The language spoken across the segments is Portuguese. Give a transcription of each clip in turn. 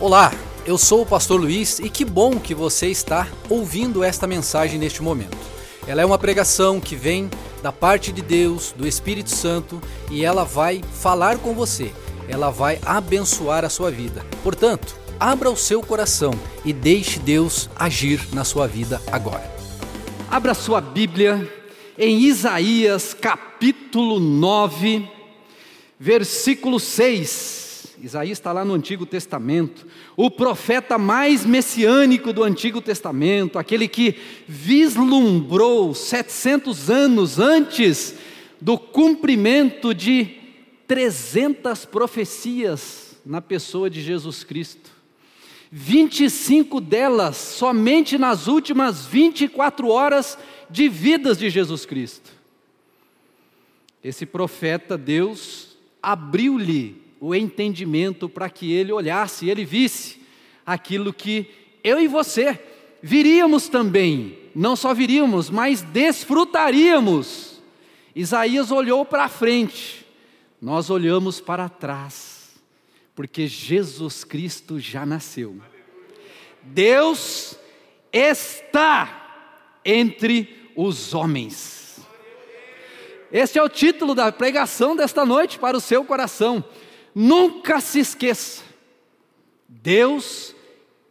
Olá, eu sou o pastor Luiz e que bom que você está ouvindo esta mensagem neste momento. Ela é uma pregação que vem da parte de Deus, do Espírito Santo, e ela vai falar com você. Ela vai abençoar a sua vida. Portanto, abra o seu coração e deixe Deus agir na sua vida agora. Abra sua Bíblia em Isaías capítulo 9, versículo 6. Isaías está lá no Antigo Testamento, o profeta mais messiânico do Antigo Testamento, aquele que vislumbrou 700 anos antes do cumprimento de 300 profecias na pessoa de Jesus Cristo. 25 delas somente nas últimas 24 horas de vidas de Jesus Cristo. Esse profeta, Deus abriu-lhe o entendimento para que ele olhasse ele visse aquilo que eu e você viríamos também, não só viríamos, mas desfrutaríamos. Isaías olhou para frente, nós olhamos para trás, porque Jesus Cristo já nasceu. Deus está entre os homens. Este é o título da pregação desta noite para o seu coração. Nunca se esqueça, Deus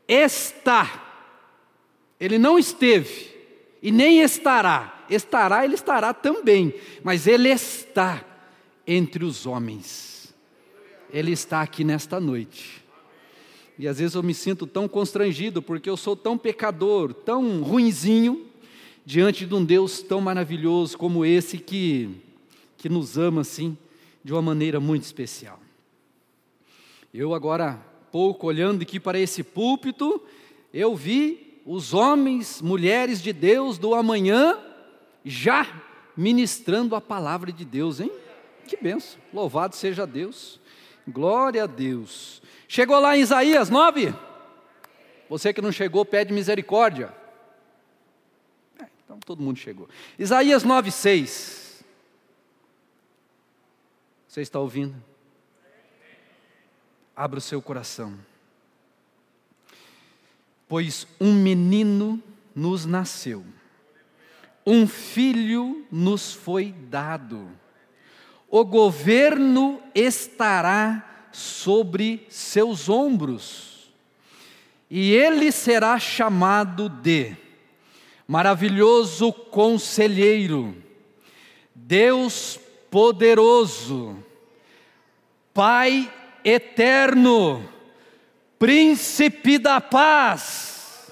está, Ele não esteve e nem estará, estará, Ele estará também, mas Ele está entre os homens, Ele está aqui nesta noite. E às vezes eu me sinto tão constrangido, porque eu sou tão pecador, tão ruinzinho, diante de um Deus tão maravilhoso como esse que, que nos ama assim, de uma maneira muito especial. Eu agora, pouco olhando aqui para esse púlpito, eu vi os homens, mulheres de Deus do amanhã já ministrando a palavra de Deus, hein? Que benção. Louvado seja Deus. Glória a Deus. Chegou lá em Isaías 9? Você que não chegou, pede misericórdia. É, então todo mundo chegou. Isaías 9, 6. Você está ouvindo? Abra o seu coração. Pois um menino nos nasceu, um filho nos foi dado, o governo estará sobre seus ombros, e ele será chamado de Maravilhoso Conselheiro, Deus Poderoso, Pai eterno, príncipe da paz,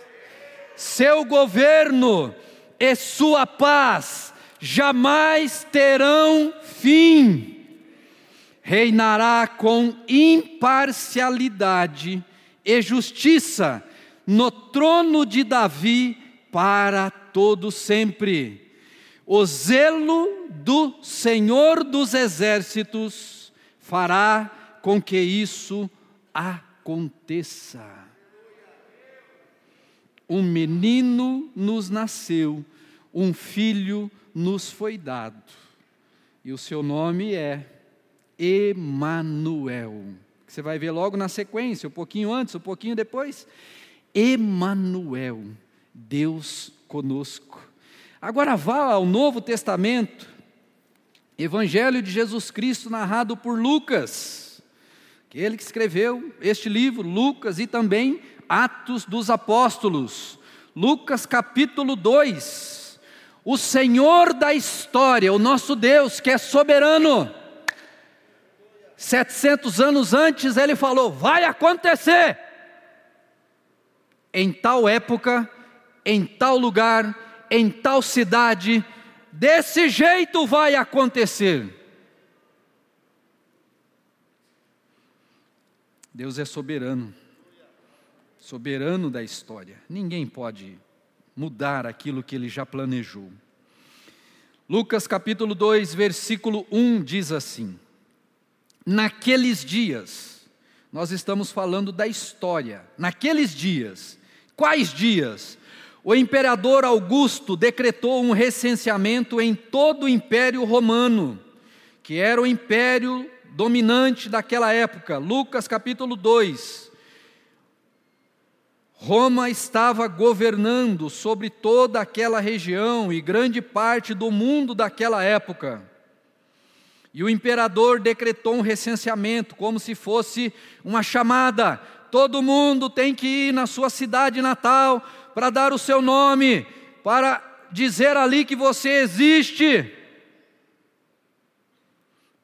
seu governo e sua paz jamais terão fim. Reinará com imparcialidade e justiça no trono de Davi para todo sempre. O zelo do Senhor dos exércitos fará com que isso aconteça. Um menino nos nasceu, um filho nos foi dado, e o seu nome é Emanuel. Você vai ver logo na sequência, um pouquinho antes, um pouquinho depois. Emanuel, Deus conosco. Agora vá ao Novo Testamento, Evangelho de Jesus Cristo narrado por Lucas. Ele que escreveu este livro, Lucas, e também Atos dos Apóstolos. Lucas capítulo 2. O Senhor da história, o nosso Deus que é soberano. 700 anos antes ele falou: vai acontecer. Em tal época, em tal lugar, em tal cidade, desse jeito vai acontecer. Deus é soberano, soberano da história. Ninguém pode mudar aquilo que ele já planejou. Lucas capítulo 2, versículo 1 diz assim: Naqueles dias, nós estamos falando da história, naqueles dias, quais dias? O imperador Augusto decretou um recenseamento em todo o Império Romano, que era o império dominante daquela época, Lucas capítulo 2. Roma estava governando sobre toda aquela região e grande parte do mundo daquela época. E o imperador decretou um recenseamento, como se fosse uma chamada. Todo mundo tem que ir na sua cidade natal para dar o seu nome, para dizer ali que você existe.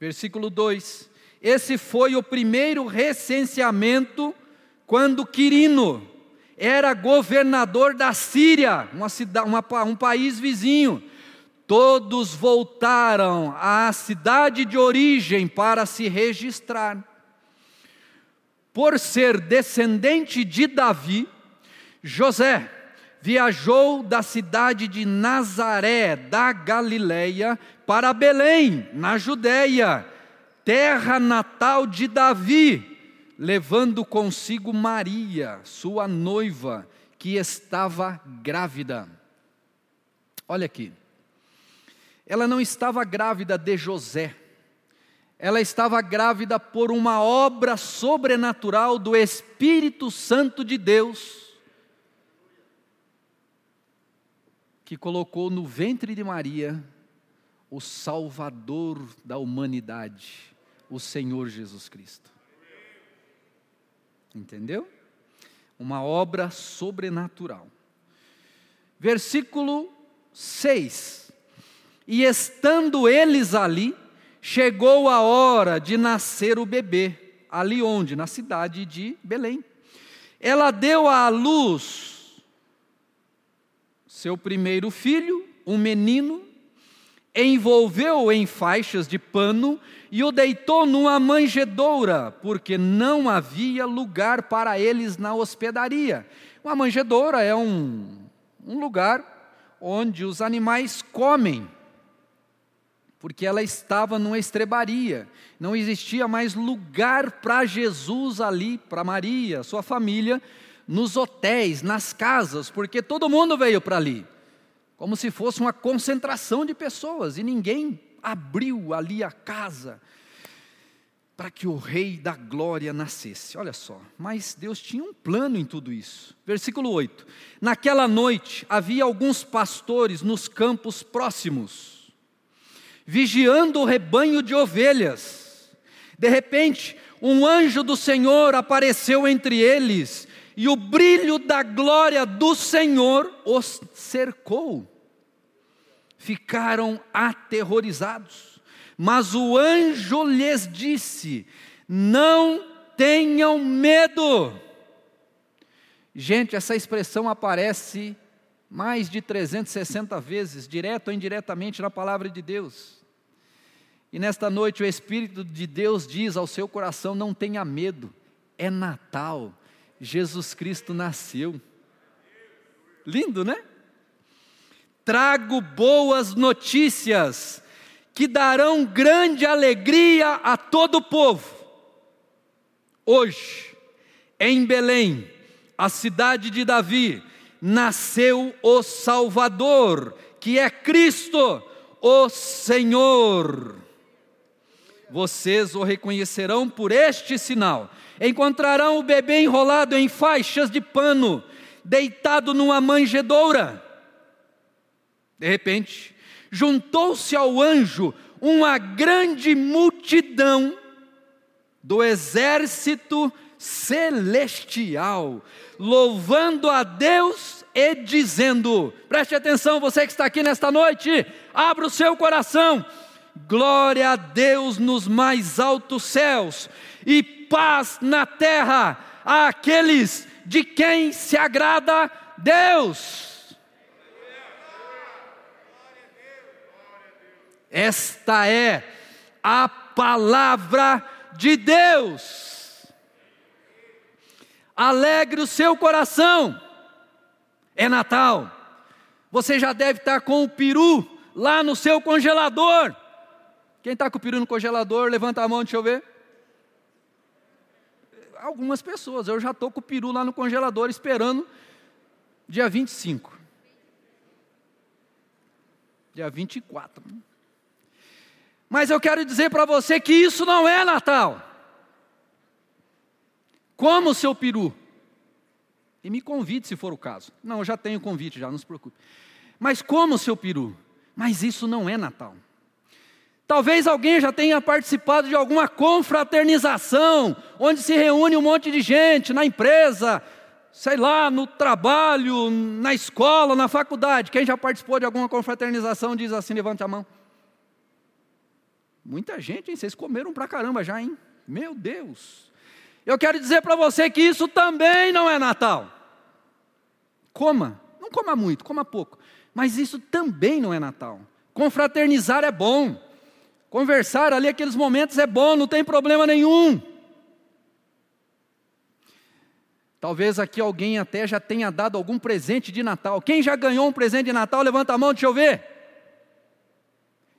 Versículo 2: Esse foi o primeiro recenseamento quando Quirino era governador da Síria, uma cidade, uma, um país vizinho. Todos voltaram à cidade de origem para se registrar. Por ser descendente de Davi, José viajou da cidade de Nazaré, da Galileia, para Belém, na Judéia, terra natal de Davi, levando consigo Maria, sua noiva, que estava grávida. Olha aqui. Ela não estava grávida de José. Ela estava grávida por uma obra sobrenatural do Espírito Santo de Deus que colocou no ventre de Maria o Salvador da humanidade, o Senhor Jesus Cristo. Entendeu? Uma obra sobrenatural. Versículo 6. E estando eles ali, chegou a hora de nascer o bebê. Ali onde? Na cidade de Belém. Ela deu à luz seu primeiro filho, um menino, envolveu-o em faixas de pano e o deitou numa manjedoura, porque não havia lugar para eles na hospedaria. Uma manjedoura é um, um lugar onde os animais comem, porque ela estava numa estrebaria, não existia mais lugar para Jesus ali, para Maria, sua família, nos hotéis, nas casas, porque todo mundo veio para ali, como se fosse uma concentração de pessoas, e ninguém abriu ali a casa para que o Rei da Glória nascesse. Olha só, mas Deus tinha um plano em tudo isso. Versículo 8: Naquela noite havia alguns pastores nos campos próximos, vigiando o rebanho de ovelhas. De repente, um anjo do Senhor apareceu entre eles e o brilho da glória do Senhor os cercou. Ficaram aterrorizados, mas o anjo lhes disse: Não tenham medo. Gente, essa expressão aparece mais de 360 vezes, direto ou indiretamente, na palavra de Deus. E nesta noite o Espírito de Deus diz ao seu coração: não tenha medo, é Natal, Jesus Cristo nasceu. Lindo, né? Trago boas notícias que darão grande alegria a todo o povo. Hoje, em Belém, a cidade de Davi, nasceu o Salvador, que é Cristo, o Senhor. Vocês o reconhecerão por este sinal encontrarão o bebê enrolado em faixas de pano, deitado numa manjedoura. De repente, juntou-se ao anjo uma grande multidão do exército celestial, louvando a Deus e dizendo: preste atenção, você que está aqui nesta noite, abra o seu coração, glória a Deus nos mais altos céus e paz na terra àqueles de quem se agrada Deus. Esta é a palavra de Deus. Alegre o seu coração. É Natal. Você já deve estar com o peru lá no seu congelador. Quem está com o peru no congelador, levanta a mão, deixa eu ver algumas pessoas. Eu já estou com o peru lá no congelador esperando dia 25. Dia 24. Mas eu quero dizer para você que isso não é Natal. Como o seu peru. E me convide se for o caso. Não, eu já tenho convite, já, não se preocupe. Mas como, seu peru? Mas isso não é Natal. Talvez alguém já tenha participado de alguma confraternização, onde se reúne um monte de gente na empresa, sei lá, no trabalho, na escola, na faculdade. Quem já participou de alguma confraternização diz assim: levante a mão. Muita gente, hein? Vocês comeram pra caramba já, hein? Meu Deus. Eu quero dizer para você que isso também não é Natal. Coma, não coma muito, coma pouco. Mas isso também não é Natal. Confraternizar é bom. Conversar ali aqueles momentos é bom, não tem problema nenhum. Talvez aqui alguém até já tenha dado algum presente de Natal. Quem já ganhou um presente de Natal? Levanta a mão, deixa eu ver.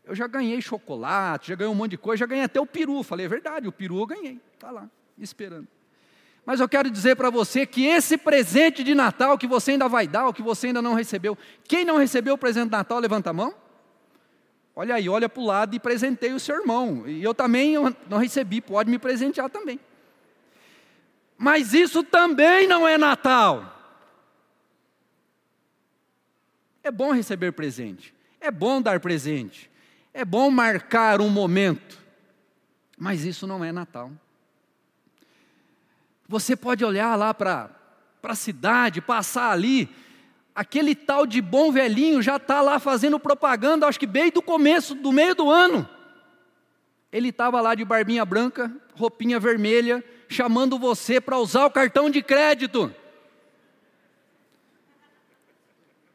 Eu já ganhei chocolate, já ganhei um monte de coisa, já ganhei até o peru. Falei, é verdade, o peru eu ganhei. Está lá, esperando. Mas eu quero dizer para você que esse presente de Natal que você ainda vai dar, ou que você ainda não recebeu, quem não recebeu o presente de Natal, levanta a mão. Olha aí, olha para o lado e presentei o seu irmão. E eu também não recebi, pode me presentear também. Mas isso também não é Natal. É bom receber presente, é bom dar presente, é bom marcar um momento, mas isso não é Natal. Você pode olhar lá para a cidade, passar ali, aquele tal de bom velhinho já está lá fazendo propaganda, acho que bem do começo, do meio do ano. Ele estava lá de barbinha branca, roupinha vermelha, chamando você para usar o cartão de crédito.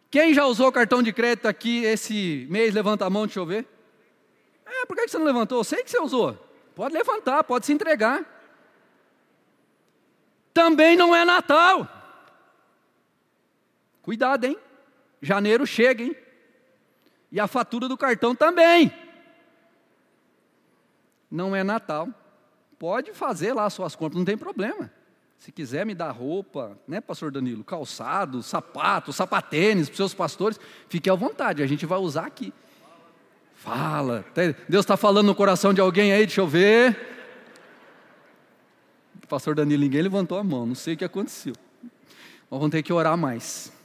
Quem já usou cartão de crédito aqui esse mês? Levanta a mão, deixa eu ver. É, por que você não levantou? Eu sei que você usou. Pode levantar, pode se entregar também não é Natal. Cuidado, hein? Janeiro chega, hein? E a fatura do cartão também. Não é Natal. Pode fazer lá suas compras, não tem problema. Se quiser me dar roupa, né, pastor Danilo? Calçado, sapato, sapatênis para os seus pastores, fique à vontade, a gente vai usar aqui. Fala. Deus está falando no coração de alguém aí, deixa eu ver pastor Danilo, ninguém levantou a mão, não sei o que aconteceu. Nós vamos ter que orar mais.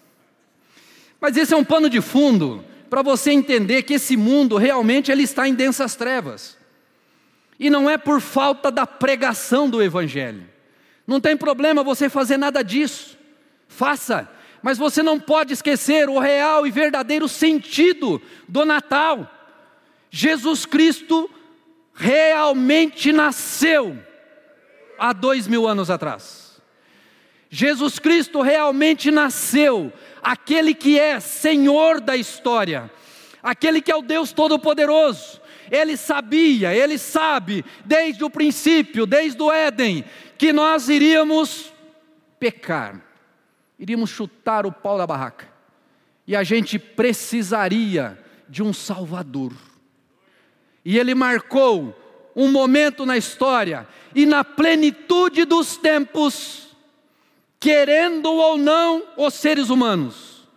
Mas esse é um pano de fundo para você entender que esse mundo realmente ele está em densas trevas. E não é por falta da pregação do evangelho. Não tem problema você fazer nada disso. Faça, mas você não pode esquecer o real e verdadeiro sentido do Natal. Jesus Cristo realmente nasceu há dois mil anos atrás. Jesus Cristo realmente nasceu, aquele que é Senhor da história, aquele que é o Deus Todo-Poderoso. Ele sabia, ele sabe, desde o princípio, desde o Éden, que nós iríamos pecar, iríamos chutar o pau da barraca, e a gente precisaria de um Salvador. E ele marcou um momento na história e na plenitude dos tempos, querendo ou não os seres humanos,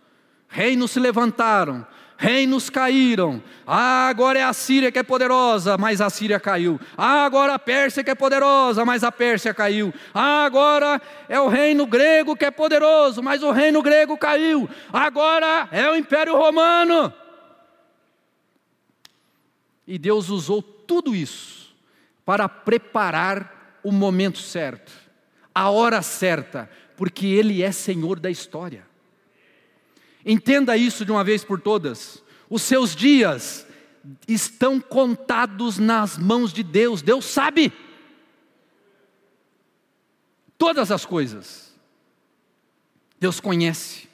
reinos se levantaram, reinos caíram. Ah, agora é a Síria que é poderosa, mas a Síria caiu. Ah, agora a Pérsia que é poderosa, mas a Pérsia caiu. Ah, agora é o reino grego que é poderoso, mas o reino grego caiu. Agora é o Império Romano. E Deus usou tudo isso para preparar o momento certo, a hora certa, porque Ele é Senhor da história. Entenda isso de uma vez por todas. Os seus dias estão contados nas mãos de Deus, Deus sabe todas as coisas. Deus conhece.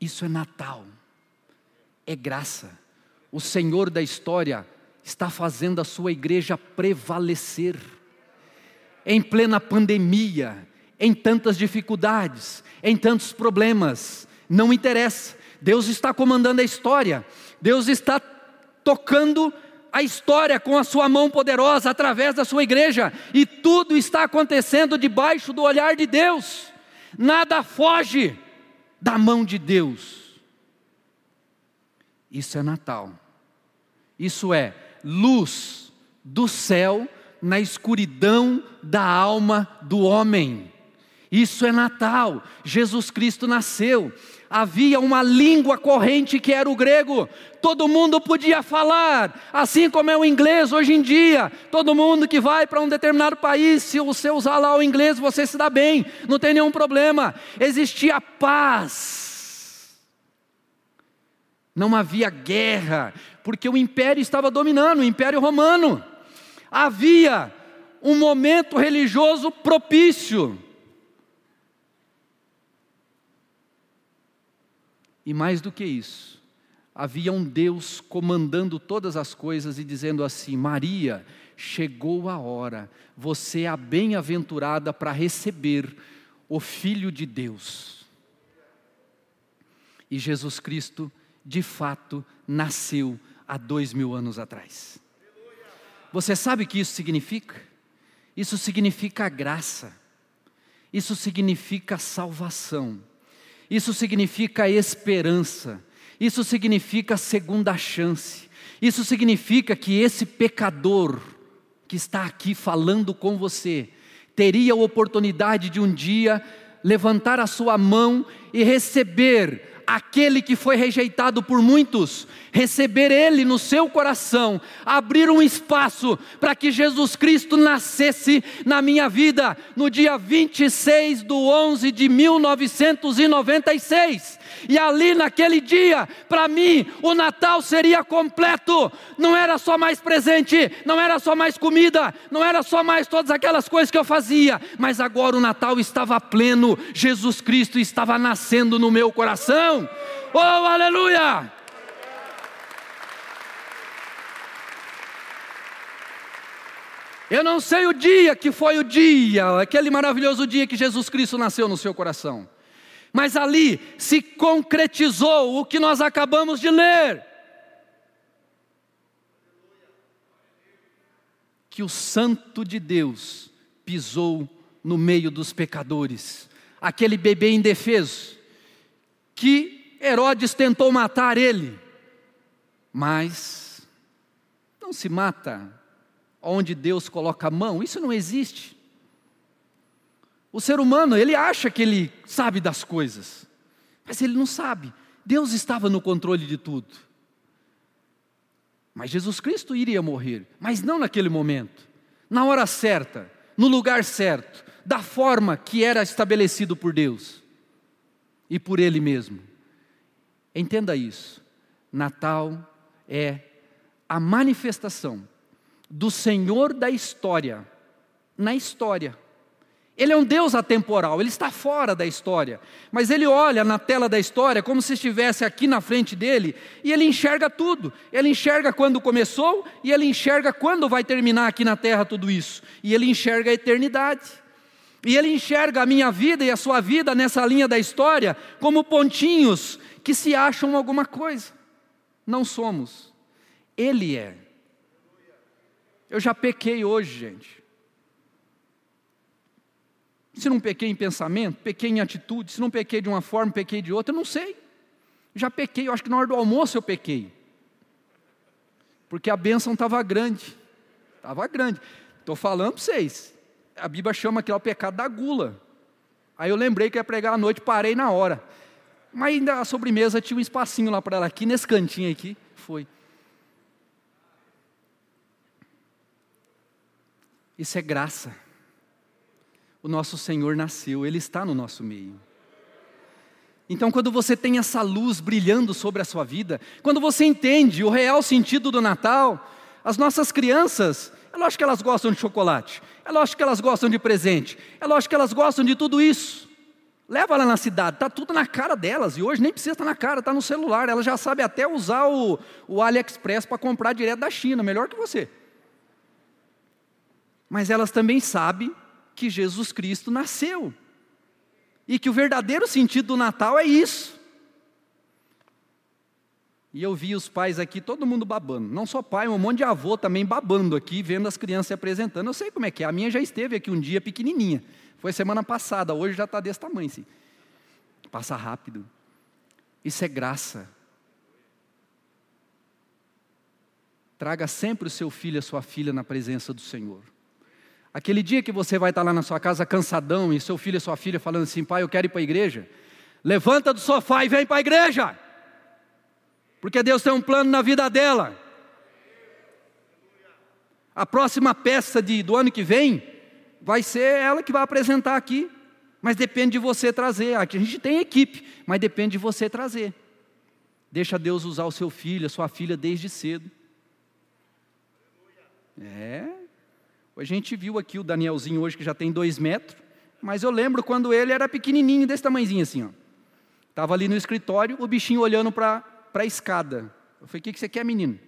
Isso é Natal, é graça. O Senhor da história está fazendo a sua igreja prevalecer. Em plena pandemia, em tantas dificuldades, em tantos problemas, não interessa. Deus está comandando a história. Deus está tocando a história com a sua mão poderosa através da sua igreja, e tudo está acontecendo debaixo do olhar de Deus. Nada foge da mão de Deus. Isso é Natal. Isso é luz do céu na escuridão da alma do homem. Isso é Natal. Jesus Cristo nasceu. Havia uma língua corrente que era o grego. Todo mundo podia falar, assim como é o inglês hoje em dia. Todo mundo que vai para um determinado país, se você usar lá o inglês, você se dá bem, não tem nenhum problema. Existia paz. Não havia guerra, porque o império estava dominando, o império romano. Havia um momento religioso propício. E mais do que isso, havia um Deus comandando todas as coisas e dizendo assim: Maria, chegou a hora, você é a bem-aventurada para receber o Filho de Deus. E Jesus Cristo, de fato, nasceu há dois mil anos atrás. Você sabe o que isso significa? Isso significa graça, isso significa salvação. Isso significa esperança, isso significa segunda chance, isso significa que esse pecador que está aqui falando com você teria a oportunidade de um dia levantar a sua mão e receber aquele que foi rejeitado por muitos, receber ele no seu coração, abrir um espaço para que Jesus Cristo nascesse na minha vida no dia 26 do 11 de 1996. E ali naquele dia, para mim, o Natal seria completo. Não era só mais presente, não era só mais comida, não era só mais todas aquelas coisas que eu fazia, mas agora o Natal estava pleno. Jesus Cristo estava nascendo no meu coração. Oh, aleluia! Eu não sei o dia que foi o dia, aquele maravilhoso dia que Jesus Cristo nasceu no seu coração mas ali se concretizou o que nós acabamos de ler. Que o Santo de Deus pisou no meio dos pecadores, aquele bebê indefeso, que Herodes tentou matar ele, mas não se mata onde Deus coloca a mão, isso não existe. O ser humano, ele acha que ele sabe das coisas, mas ele não sabe. Deus estava no controle de tudo. Mas Jesus Cristo iria morrer, mas não naquele momento, na hora certa, no lugar certo, da forma que era estabelecido por Deus e por Ele mesmo. Entenda isso. Natal é a manifestação do Senhor da história, na história. Ele é um Deus atemporal, ele está fora da história, mas ele olha na tela da história como se estivesse aqui na frente dele e ele enxerga tudo. Ele enxerga quando começou e ele enxerga quando vai terminar aqui na terra tudo isso. E ele enxerga a eternidade. E ele enxerga a minha vida e a sua vida nessa linha da história como pontinhos que se acham alguma coisa. Não somos. Ele é. Eu já pequei hoje, gente. Se não pequei em pensamento, pequei em atitude, se não pequei de uma forma, pequei de outra, eu não sei. Já pequei, eu acho que na hora do almoço eu pequei. Porque a bênção estava grande. Estava grande. Estou falando para vocês. A Bíblia chama aquilo o pecado da gula. Aí eu lembrei que ia pregar à noite, parei na hora. Mas ainda a sobremesa tinha um espacinho lá para ela, aqui nesse cantinho aqui, foi. Isso é graça o nosso Senhor nasceu, Ele está no nosso meio. Então, quando você tem essa luz brilhando sobre a sua vida, quando você entende o real sentido do Natal, as nossas crianças, é lógico que elas gostam de chocolate, é lógico que elas gostam de presente, é lógico que elas gostam de tudo isso. Leva lá na cidade, está tudo na cara delas, e hoje nem precisa estar na cara, está no celular, elas já sabem até usar o, o AliExpress para comprar direto da China, melhor que você. Mas elas também sabem que Jesus Cristo nasceu. E que o verdadeiro sentido do Natal é isso. E eu vi os pais aqui, todo mundo babando. Não só pai, um monte de avô também babando aqui, vendo as crianças se apresentando. Eu sei como é que é. A minha já esteve aqui um dia pequenininha. Foi semana passada, hoje já está desse tamanho. Passa rápido. Isso é graça. Traga sempre o seu filho, a sua filha na presença do Senhor. Aquele dia que você vai estar lá na sua casa cansadão e seu filho e sua filha falando assim: pai, eu quero ir para a igreja. Levanta do sofá e vem para a igreja. Porque Deus tem um plano na vida dela. A próxima peça de, do ano que vem vai ser ela que vai apresentar aqui. Mas depende de você trazer. Aqui a gente tem equipe, mas depende de você trazer. Deixa Deus usar o seu filho, a sua filha desde cedo. É. A gente viu aqui o Danielzinho hoje que já tem dois metros, mas eu lembro quando ele era pequenininho, desse tamanhozinho assim, ó. Estava ali no escritório, o bichinho olhando para a escada. Eu falei, o que, que você quer, menino?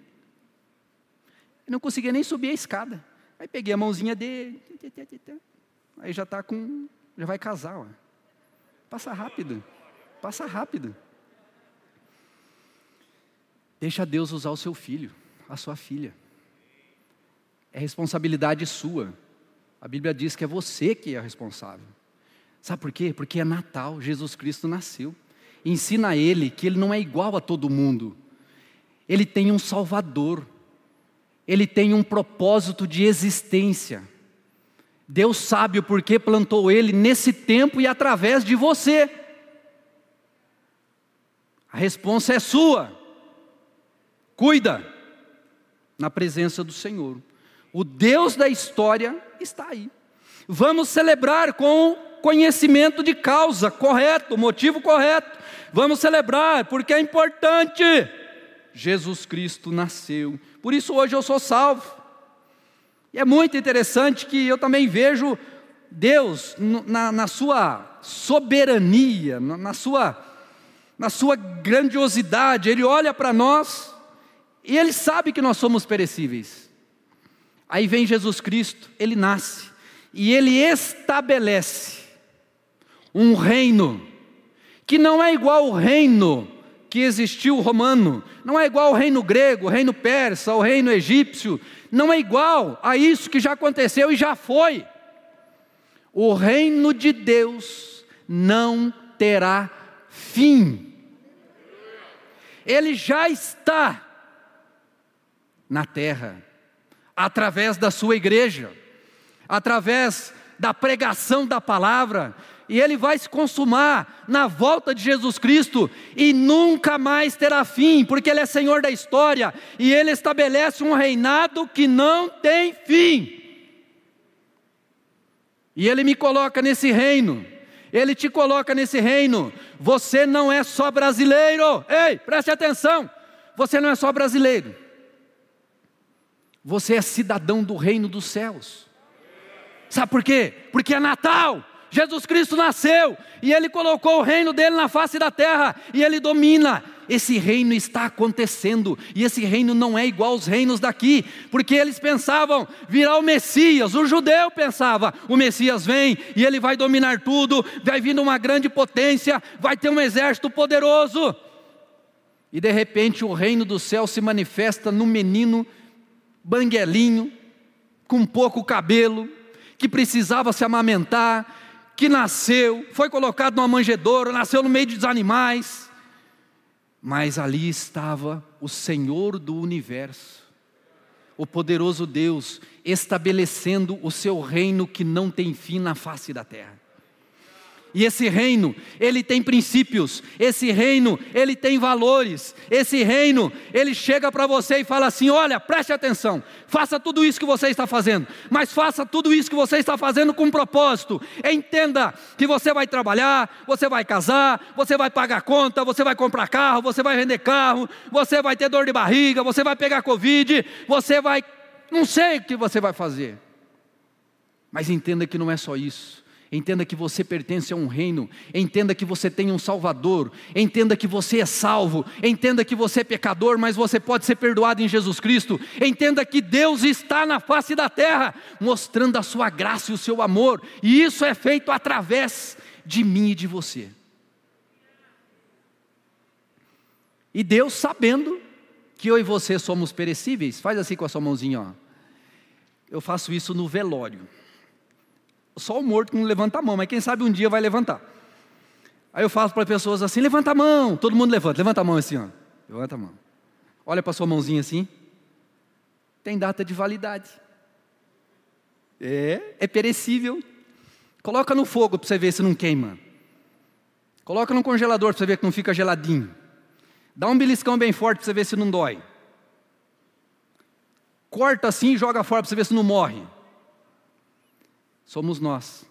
Eu não conseguia nem subir a escada. Aí peguei a mãozinha dele, aí já está com, já vai casar, ó. Passa rápido, passa rápido. Deixa Deus usar o seu filho, a sua filha. É responsabilidade sua. A Bíblia diz que é você que é responsável. Sabe por quê? Porque é Natal, Jesus Cristo nasceu. Ensina a ele que ele não é igual a todo mundo. Ele tem um Salvador. Ele tem um propósito de existência. Deus sabe o porquê plantou ele nesse tempo e através de você. A resposta é sua. Cuida na presença do Senhor. O Deus da história está aí. Vamos celebrar com conhecimento de causa correto, motivo correto. Vamos celebrar porque é importante. Jesus Cristo nasceu. Por isso hoje eu sou salvo. E é muito interessante que eu também vejo Deus na, na sua soberania, na sua, na sua grandiosidade. Ele olha para nós e ele sabe que nós somos perecíveis. Aí vem Jesus Cristo, ele nasce e ele estabelece um reino que não é igual ao reino que existiu romano, não é igual ao reino grego, o reino persa, o reino egípcio, não é igual a isso que já aconteceu e já foi. O reino de Deus não terá fim. Ele já está na terra através da sua igreja, através da pregação da palavra, e ele vai se consumar na volta de Jesus Cristo e nunca mais terá fim, porque ele é Senhor da história e ele estabelece um reinado que não tem fim. E ele me coloca nesse reino. Ele te coloca nesse reino. Você não é só brasileiro. Ei, preste atenção. Você não é só brasileiro. Você é cidadão do reino dos céus. Sabe por quê? Porque é Natal. Jesus Cristo nasceu e ele colocou o reino dele na face da terra e ele domina. Esse reino está acontecendo e esse reino não é igual aos reinos daqui, porque eles pensavam virar o Messias. O judeu pensava: o Messias vem e ele vai dominar tudo, vai vir uma grande potência, vai ter um exército poderoso. E de repente o reino do céu se manifesta no menino banguelinho, com pouco cabelo, que precisava se amamentar, que nasceu, foi colocado numa manjedoura, nasceu no meio dos animais, mas ali estava o Senhor do universo, o poderoso Deus, estabelecendo o seu reino que não tem fim na face da terra. E esse reino, ele tem princípios, esse reino, ele tem valores, esse reino, ele chega para você e fala assim: olha, preste atenção, faça tudo isso que você está fazendo, mas faça tudo isso que você está fazendo com um propósito. Entenda que você vai trabalhar, você vai casar, você vai pagar conta, você vai comprar carro, você vai vender carro, você vai ter dor de barriga, você vai pegar Covid, você vai. Não sei o que você vai fazer, mas entenda que não é só isso Entenda que você pertence a um reino, entenda que você tem um Salvador, entenda que você é salvo, entenda que você é pecador, mas você pode ser perdoado em Jesus Cristo, entenda que Deus está na face da terra, mostrando a sua graça e o seu amor, e isso é feito através de mim e de você. E Deus, sabendo que eu e você somos perecíveis, faz assim com a sua mãozinha, ó. Eu faço isso no velório. Só o morto não levanta a mão, mas quem sabe um dia vai levantar. Aí eu faço para pessoas assim: levanta a mão, todo mundo levanta, levanta a mão assim, ó. levanta a mão. Olha para sua mãozinha assim, tem data de validade. É, é perecível. Coloca no fogo para você ver se não queima. Coloca no congelador para você ver que não fica geladinho. Dá um beliscão bem forte para você ver se não dói. Corta assim e joga fora para você ver se não morre. Somos nós,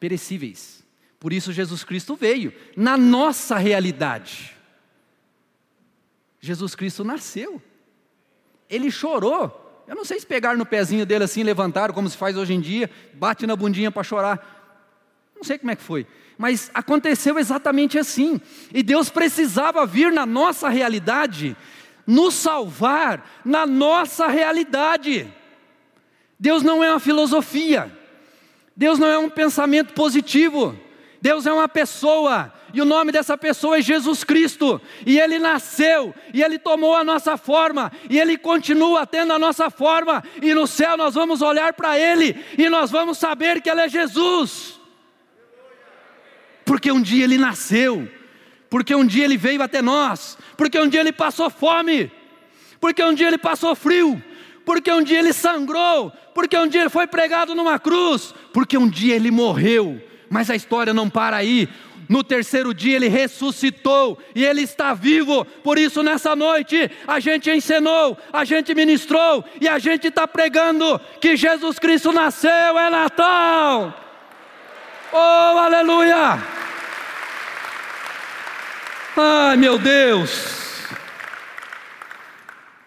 perecíveis. Por isso Jesus Cristo veio na nossa realidade. Jesus Cristo nasceu. Ele chorou. Eu não sei se pegaram no pezinho dele assim, levantaram, como se faz hoje em dia, bate na bundinha para chorar. Não sei como é que foi. Mas aconteceu exatamente assim. E Deus precisava vir na nossa realidade, nos salvar na nossa realidade. Deus não é uma filosofia. Deus não é um pensamento positivo. Deus é uma pessoa, e o nome dessa pessoa é Jesus Cristo, e ele nasceu, e ele tomou a nossa forma, e ele continua tendo a nossa forma, e no céu nós vamos olhar para ele, e nós vamos saber que ele é Jesus, porque um dia ele nasceu, porque um dia ele veio até nós, porque um dia ele passou fome, porque um dia ele passou frio, porque um dia ele sangrou, porque um dia ele foi pregado numa cruz, porque um dia ele morreu mas a história não para aí. No terceiro dia ele ressuscitou e ele está vivo. Por isso, nessa noite, a gente ensinou, a gente ministrou e a gente está pregando que Jesus Cristo nasceu, é Natal. Oh, aleluia! Ai, meu Deus!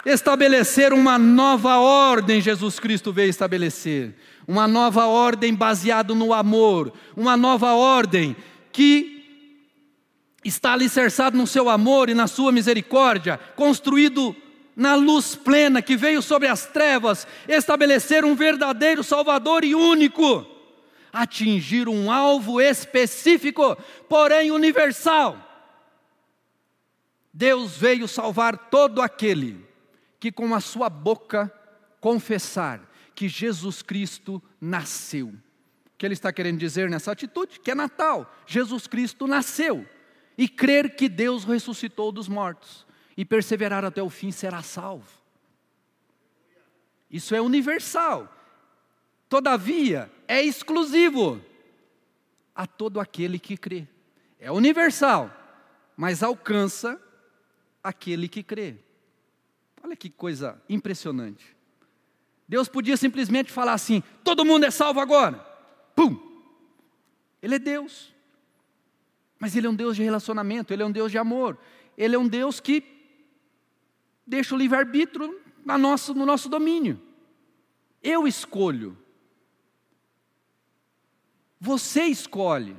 Estabelecer uma nova ordem, Jesus Cristo veio estabelecer uma nova ordem baseada no amor, uma nova ordem que está alicerçado no seu amor e na sua misericórdia, construído na luz plena que veio sobre as trevas, estabelecer um verdadeiro Salvador e único, atingir um alvo específico, porém universal. Deus veio salvar todo aquele que com a sua boca confessar que Jesus Cristo nasceu. O que ele está querendo dizer nessa atitude? Que é Natal. Jesus Cristo nasceu. E crer que Deus ressuscitou dos mortos. E perseverar até o fim será salvo. Isso é universal. Todavia, é exclusivo a todo aquele que crê. É universal, mas alcança aquele que crê. Olha que coisa impressionante. Deus podia simplesmente falar assim: todo mundo é salvo agora. Pum! Ele é Deus. Mas Ele é um Deus de relacionamento, Ele é um Deus de amor, Ele é um Deus que deixa o livre-arbítrio nosso, no nosso domínio. Eu escolho. Você escolhe.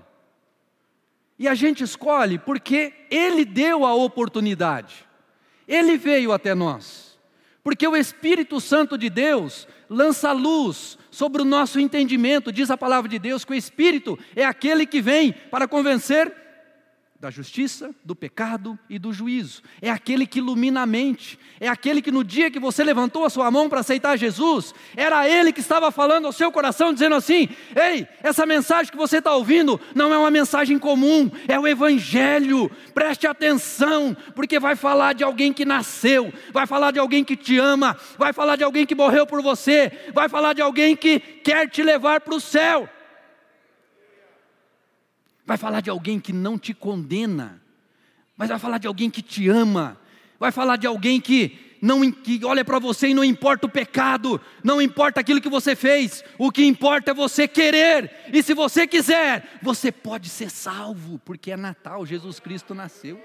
E a gente escolhe porque Ele deu a oportunidade. Ele veio até nós. Porque o Espírito Santo de Deus lança luz sobre o nosso entendimento, diz a palavra de Deus que o Espírito é aquele que vem para convencer da justiça, do pecado e do juízo. É aquele que ilumina a mente. É aquele que no dia que você levantou a sua mão para aceitar Jesus, era ele que estava falando ao seu coração, dizendo assim: Ei, essa mensagem que você está ouvindo não é uma mensagem comum, é o Evangelho. Preste atenção, porque vai falar de alguém que nasceu, vai falar de alguém que te ama, vai falar de alguém que morreu por você, vai falar de alguém que quer te levar para o céu vai falar de alguém que não te condena, mas vai falar de alguém que te ama, vai falar de alguém que não que olha para você e não importa o pecado, não importa aquilo que você fez, o que importa é você querer, e se você quiser, você pode ser salvo, porque é Natal, Jesus Cristo nasceu.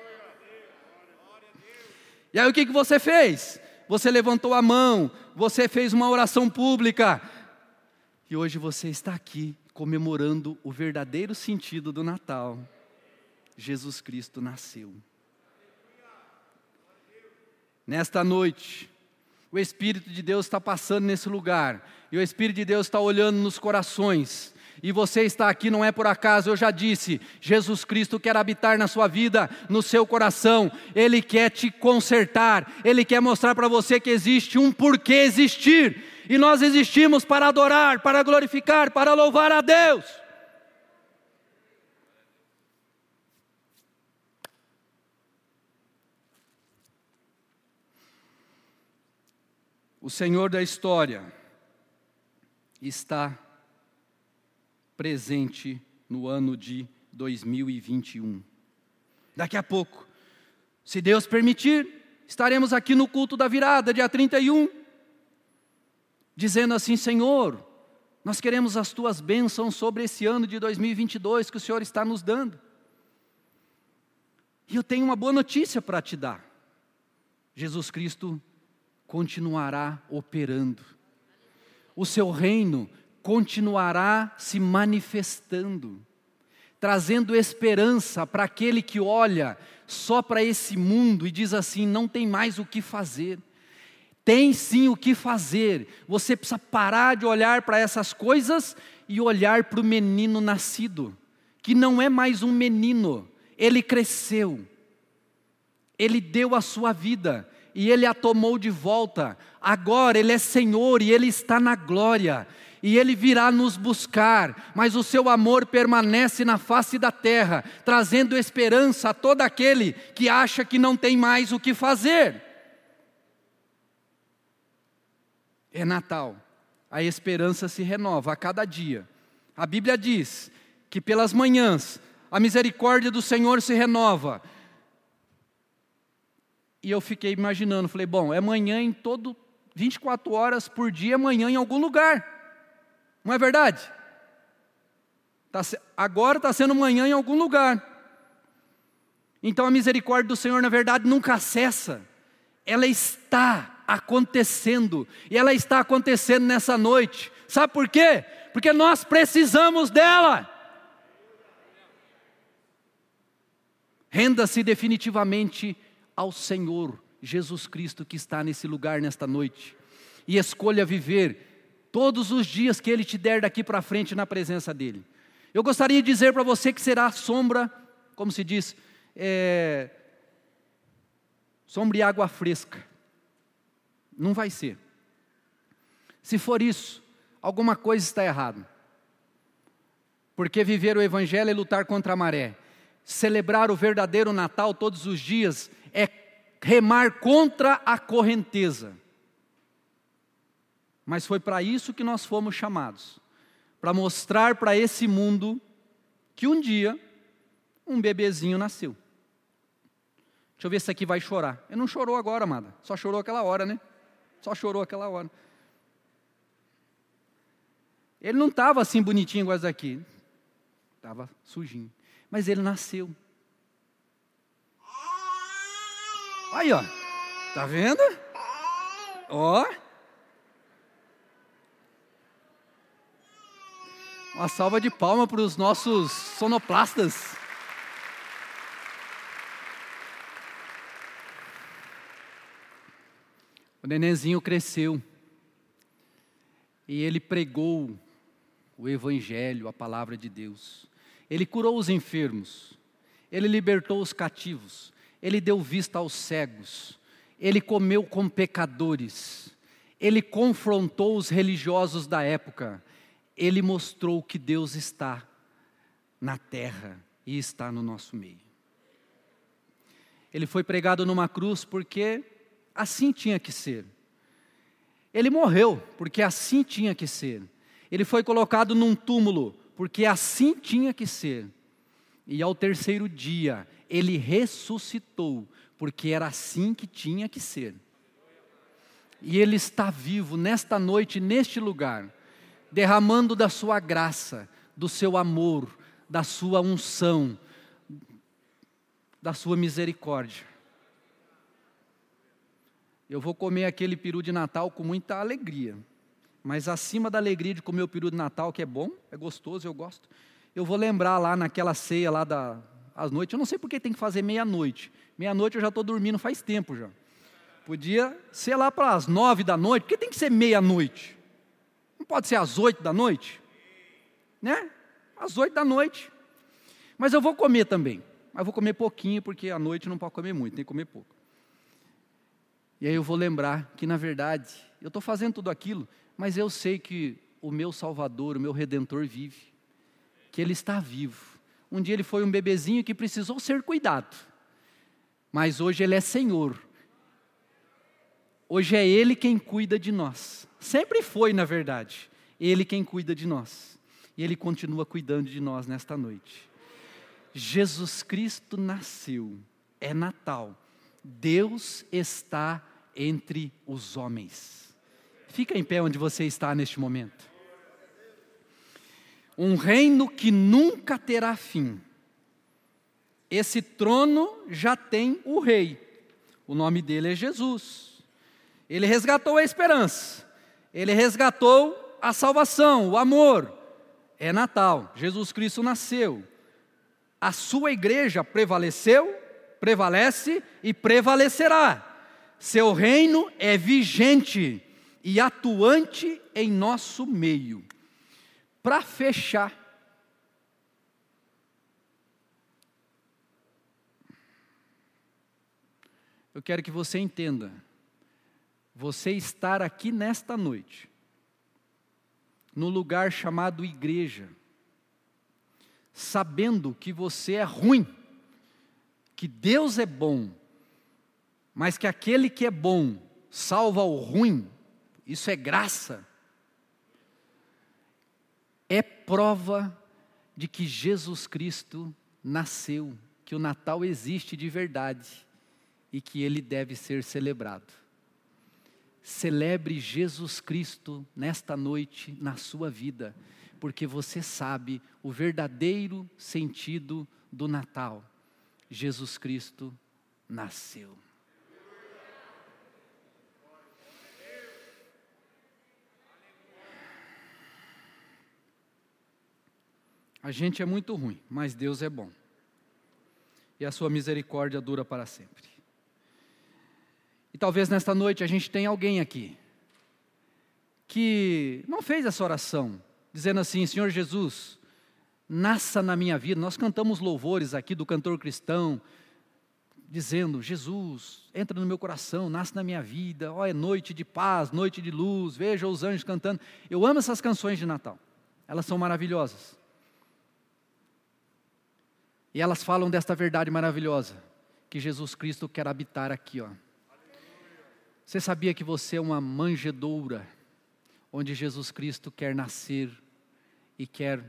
E aí o que, que você fez? Você levantou a mão, você fez uma oração pública, e hoje você está aqui comemorando o verdadeiro sentido do Natal. Jesus Cristo nasceu. Nesta noite, o Espírito de Deus está passando nesse lugar, e o Espírito de Deus está olhando nos corações, e você está aqui não é por acaso, eu já disse, Jesus Cristo quer habitar na sua vida, no seu coração, Ele quer te consertar, Ele quer mostrar para você que existe um porquê existir, e nós existimos para adorar, para glorificar, para louvar a Deus. O Senhor da história está presente no ano de 2021. Daqui a pouco, se Deus permitir, estaremos aqui no culto da virada, dia 31, dizendo assim: Senhor, nós queremos as tuas bênçãos sobre esse ano de 2022 que o Senhor está nos dando. E eu tenho uma boa notícia para te dar. Jesus Cristo continuará operando. O seu reino continuará se manifestando, trazendo esperança para aquele que olha só para esse mundo e diz assim: não tem mais o que fazer. Tem sim o que fazer. Você precisa parar de olhar para essas coisas e olhar para o menino nascido, que não é mais um menino, ele cresceu, ele deu a sua vida e ele a tomou de volta. Agora ele é Senhor e ele está na glória. E ele virá nos buscar, mas o seu amor permanece na face da terra, trazendo esperança a todo aquele que acha que não tem mais o que fazer. É Natal. A esperança se renova a cada dia. A Bíblia diz que pelas manhãs a misericórdia do Senhor se renova. E eu fiquei imaginando, falei, bom, é manhã em todo 24 horas por dia, amanhã em algum lugar. Não é verdade? Tá, agora está sendo manhã em algum lugar. Então a misericórdia do Senhor, na verdade, nunca cessa. Ela está acontecendo, e ela está acontecendo nessa noite. Sabe por quê? Porque nós precisamos dela. Renda-se definitivamente ao Senhor Jesus Cristo que está nesse lugar nesta noite, e escolha viver todos os dias que Ele te der daqui para frente na presença dEle. Eu gostaria de dizer para você que será sombra, como se diz, é, sombra e água fresca. Não vai ser. Se for isso, alguma coisa está errada. Porque viver o Evangelho é lutar contra a maré. Celebrar o verdadeiro Natal todos os dias é remar contra a correnteza. Mas foi para isso que nós fomos chamados para mostrar para esse mundo que um dia um bebezinho nasceu. Deixa eu ver se aqui vai chorar. Ele não chorou agora, amada. Só chorou aquela hora, né? Só chorou aquela hora. Ele não estava assim bonitinho igual esse aqui. Estava sujinho. Mas ele nasceu. Aí, ó. Tá vendo? Ó. Uma salva de palma para os nossos sonoplastas. O nenenzinho cresceu. E ele pregou o Evangelho, a palavra de Deus. Ele curou os enfermos, ele libertou os cativos, ele deu vista aos cegos, ele comeu com pecadores, ele confrontou os religiosos da época, ele mostrou que Deus está na terra e está no nosso meio. Ele foi pregado numa cruz porque assim tinha que ser. Ele morreu, porque assim tinha que ser. Ele foi colocado num túmulo, porque assim tinha que ser. E ao terceiro dia, ele ressuscitou, porque era assim que tinha que ser. E ele está vivo nesta noite, neste lugar, derramando da sua graça, do seu amor, da sua unção, da sua misericórdia eu vou comer aquele peru de Natal com muita alegria. Mas acima da alegria de comer o peru de Natal, que é bom, é gostoso, eu gosto, eu vou lembrar lá naquela ceia lá da às noites. Eu não sei por que tem que fazer meia-noite. Meia-noite eu já estou dormindo faz tempo já. Podia ser lá para as nove da noite, por que tem que ser meia-noite? Não pode ser às oito da noite? Né? Às oito da noite. Mas eu vou comer também. Mas vou comer pouquinho, porque à noite não pode comer muito, tem que comer pouco. E aí eu vou lembrar que, na verdade, eu estou fazendo tudo aquilo, mas eu sei que o meu Salvador, o meu Redentor vive, que Ele está vivo. Um dia Ele foi um bebezinho que precisou ser cuidado, mas hoje Ele é Senhor. Hoje é Ele quem cuida de nós. Sempre foi, na verdade, Ele quem cuida de nós. E Ele continua cuidando de nós nesta noite. Jesus Cristo nasceu, é Natal. Deus está entre os homens. Fica em pé onde você está neste momento. Um reino que nunca terá fim. Esse trono já tem o rei. O nome dele é Jesus. Ele resgatou a esperança. Ele resgatou a salvação, o amor. É Natal. Jesus Cristo nasceu. A sua igreja prevaleceu, prevalece e prevalecerá. Seu reino é vigente e atuante em nosso meio. Para fechar, eu quero que você entenda, você estar aqui nesta noite, no lugar chamado igreja, sabendo que você é ruim, que Deus é bom, mas que aquele que é bom salva o ruim, isso é graça, é prova de que Jesus Cristo nasceu, que o Natal existe de verdade e que ele deve ser celebrado. Celebre Jesus Cristo nesta noite na sua vida, porque você sabe o verdadeiro sentido do Natal. Jesus Cristo nasceu. A gente é muito ruim, mas Deus é bom. E a sua misericórdia dura para sempre. E talvez nesta noite a gente tenha alguém aqui que não fez essa oração, dizendo assim: Senhor Jesus, nasça na minha vida. Nós cantamos louvores aqui do cantor cristão, dizendo: Jesus, entra no meu coração, nasce na minha vida. Ó, oh, é noite de paz, noite de luz. Veja os anjos cantando. Eu amo essas canções de Natal, elas são maravilhosas. E elas falam desta verdade maravilhosa, que Jesus Cristo quer habitar aqui, ó. Você sabia que você é uma manjedoura, onde Jesus Cristo quer nascer e quer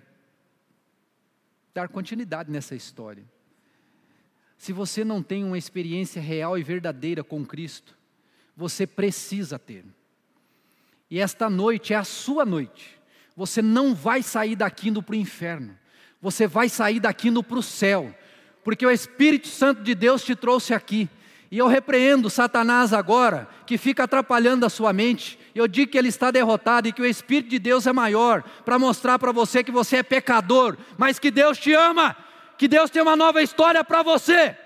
dar continuidade nessa história? Se você não tem uma experiência real e verdadeira com Cristo, você precisa ter. E esta noite é a sua noite. Você não vai sair daqui indo para o inferno. Você vai sair daqui indo para o céu. Porque o Espírito Santo de Deus te trouxe aqui e eu repreendo Satanás agora, que fica atrapalhando a sua mente. Eu digo que ele está derrotado e que o Espírito de Deus é maior, para mostrar para você que você é pecador, mas que Deus te ama, que Deus tem uma nova história para você.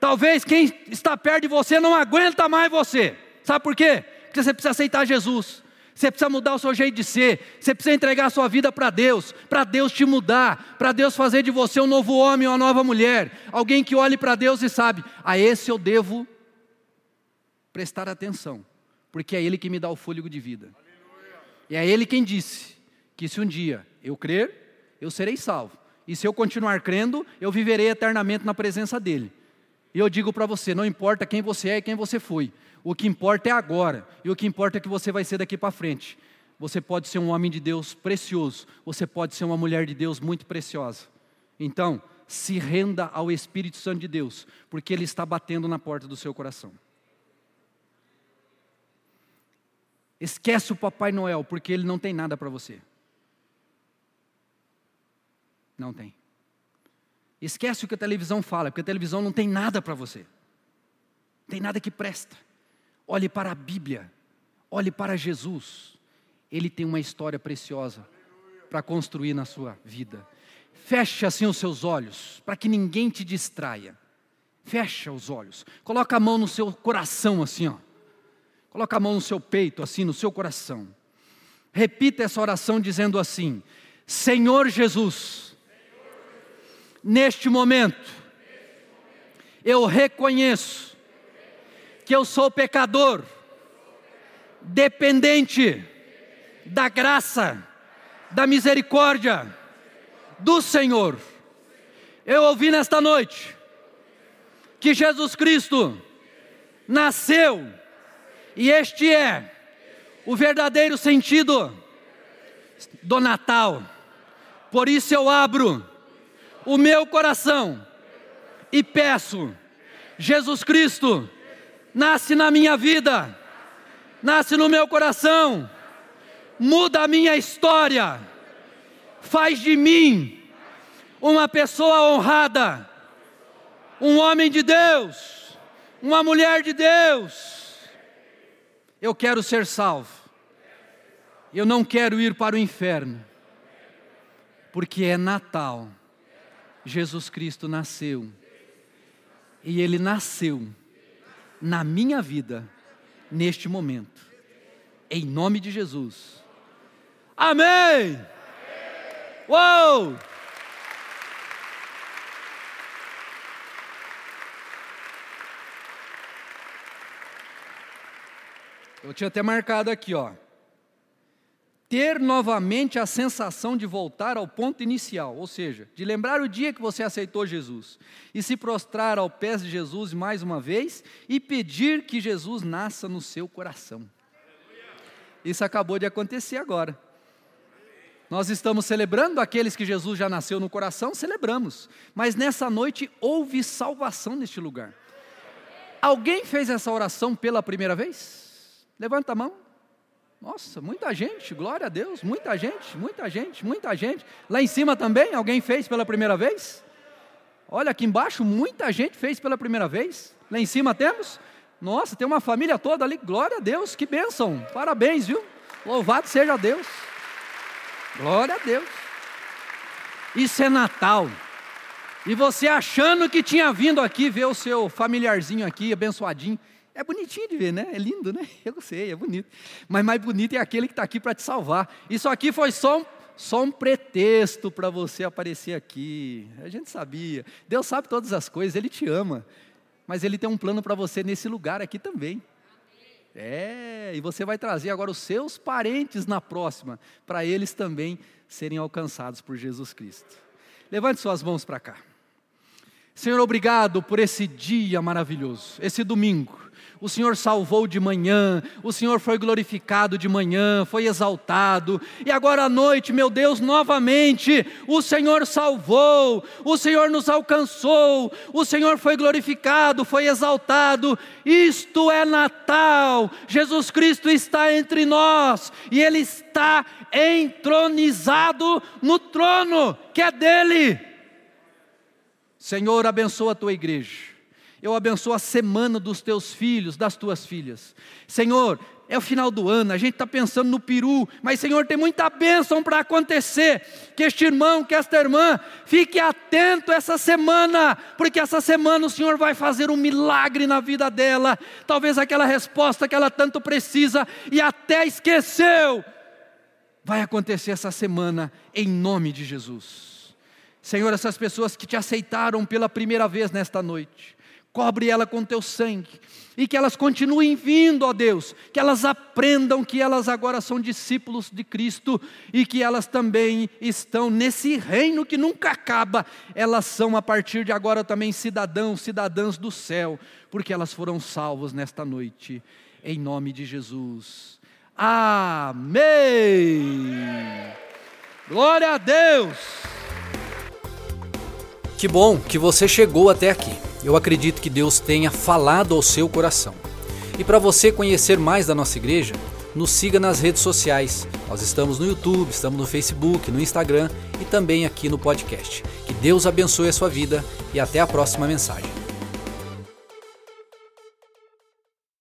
Talvez quem está perto de você não aguenta mais você. Sabe por quê? Porque você precisa aceitar Jesus. Você precisa mudar o seu jeito de ser, você precisa entregar a sua vida para Deus, para Deus te mudar, para Deus fazer de você um novo homem uma nova mulher, alguém que olhe para Deus e sabe, a esse eu devo prestar atenção, porque é Ele que me dá o fôlego de vida. E é Ele quem disse que se um dia eu crer, eu serei salvo, e se eu continuar crendo, eu viverei eternamente na presença dEle. E eu digo para você: não importa quem você é e quem você foi, o que importa é agora, e o que importa é que você vai ser daqui para frente. Você pode ser um homem de Deus precioso, você pode ser uma mulher de Deus muito preciosa. Então, se renda ao Espírito Santo de Deus, porque Ele está batendo na porta do seu coração. Esquece o Papai Noel, porque ele não tem nada para você. Não tem. Esquece o que a televisão fala, porque a televisão não tem nada para você. Não tem nada que presta. Olhe para a Bíblia, olhe para Jesus. Ele tem uma história preciosa para construir na sua vida. Feche assim os seus olhos, para que ninguém te distraia. Fecha os olhos. Coloca a mão no seu coração assim, ó. Coloca a mão no seu peito assim, no seu coração. Repita essa oração dizendo assim: Senhor Jesus, neste momento, eu reconheço que eu sou pecador, dependente da graça, da misericórdia do Senhor. Eu ouvi nesta noite que Jesus Cristo nasceu, e este é o verdadeiro sentido do Natal. Por isso eu abro o meu coração e peço: Jesus Cristo, nasce na minha vida, nasce no meu coração, muda a minha história, faz de mim uma pessoa honrada, um homem de Deus, uma mulher de Deus. Eu quero ser salvo, eu não quero ir para o inferno, porque é Natal, Jesus Cristo nasceu, e Ele nasceu na minha vida, neste momento, em nome de Jesus. Amém! Uou! Eu tinha até marcado aqui, ó. Ter novamente a sensação de voltar ao ponto inicial, ou seja, de lembrar o dia que você aceitou Jesus e se prostrar aos pés de Jesus mais uma vez e pedir que Jesus nasça no seu coração. Isso acabou de acontecer agora. Nós estamos celebrando aqueles que Jesus já nasceu no coração, celebramos. Mas nessa noite houve salvação neste lugar. Alguém fez essa oração pela primeira vez? Levanta a mão. Nossa, muita gente, glória a Deus, muita gente, muita gente, muita gente. Lá em cima também, alguém fez pela primeira vez? Olha aqui embaixo, muita gente fez pela primeira vez. Lá em cima temos? Nossa, tem uma família toda ali, glória a Deus, que bênção, parabéns, viu? Louvado seja Deus. Glória a Deus. Isso é Natal. E você achando que tinha vindo aqui ver o seu familiarzinho aqui, abençoadinho. É bonitinho de ver, né? É lindo, né? Eu sei, é bonito. Mas mais bonito é aquele que está aqui para te salvar. Isso aqui foi só um, só um pretexto para você aparecer aqui. A gente sabia. Deus sabe todas as coisas, Ele te ama. Mas Ele tem um plano para você nesse lugar aqui também. É, e você vai trazer agora os seus parentes na próxima, para eles também serem alcançados por Jesus Cristo. Levante suas mãos para cá. Senhor, obrigado por esse dia maravilhoso, esse domingo o Senhor salvou de manhã, o Senhor foi glorificado de manhã, foi exaltado, e agora à noite, meu Deus, novamente, o Senhor salvou, o Senhor nos alcançou, o Senhor foi glorificado, foi exaltado, isto é Natal, Jesus Cristo está entre nós, e Ele está entronizado no trono que é dele. Senhor, abençoa a tua igreja eu abençoo a semana dos teus filhos, das tuas filhas. Senhor, é o final do ano, a gente está pensando no peru, mas Senhor, tem muita bênção para acontecer. Que este irmão, que esta irmã, fique atento essa semana, porque essa semana o Senhor vai fazer um milagre na vida dela. Talvez aquela resposta que ela tanto precisa e até esqueceu, vai acontecer essa semana, em nome de Jesus. Senhor, essas pessoas que te aceitaram pela primeira vez nesta noite, cobre ela com teu sangue, e que elas continuem vindo, ó Deus, que elas aprendam que elas agora são discípulos de Cristo e que elas também estão nesse reino que nunca acaba, elas são a partir de agora também cidadãos, cidadãs do céu, porque elas foram salvos nesta noite, em nome de Jesus. Amém. Glória a Deus. Que bom que você chegou até aqui. Eu acredito que Deus tenha falado ao seu coração. E para você conhecer mais da nossa igreja, nos siga nas redes sociais. Nós estamos no YouTube, estamos no Facebook, no Instagram e também aqui no podcast. Que Deus abençoe a sua vida e até a próxima mensagem.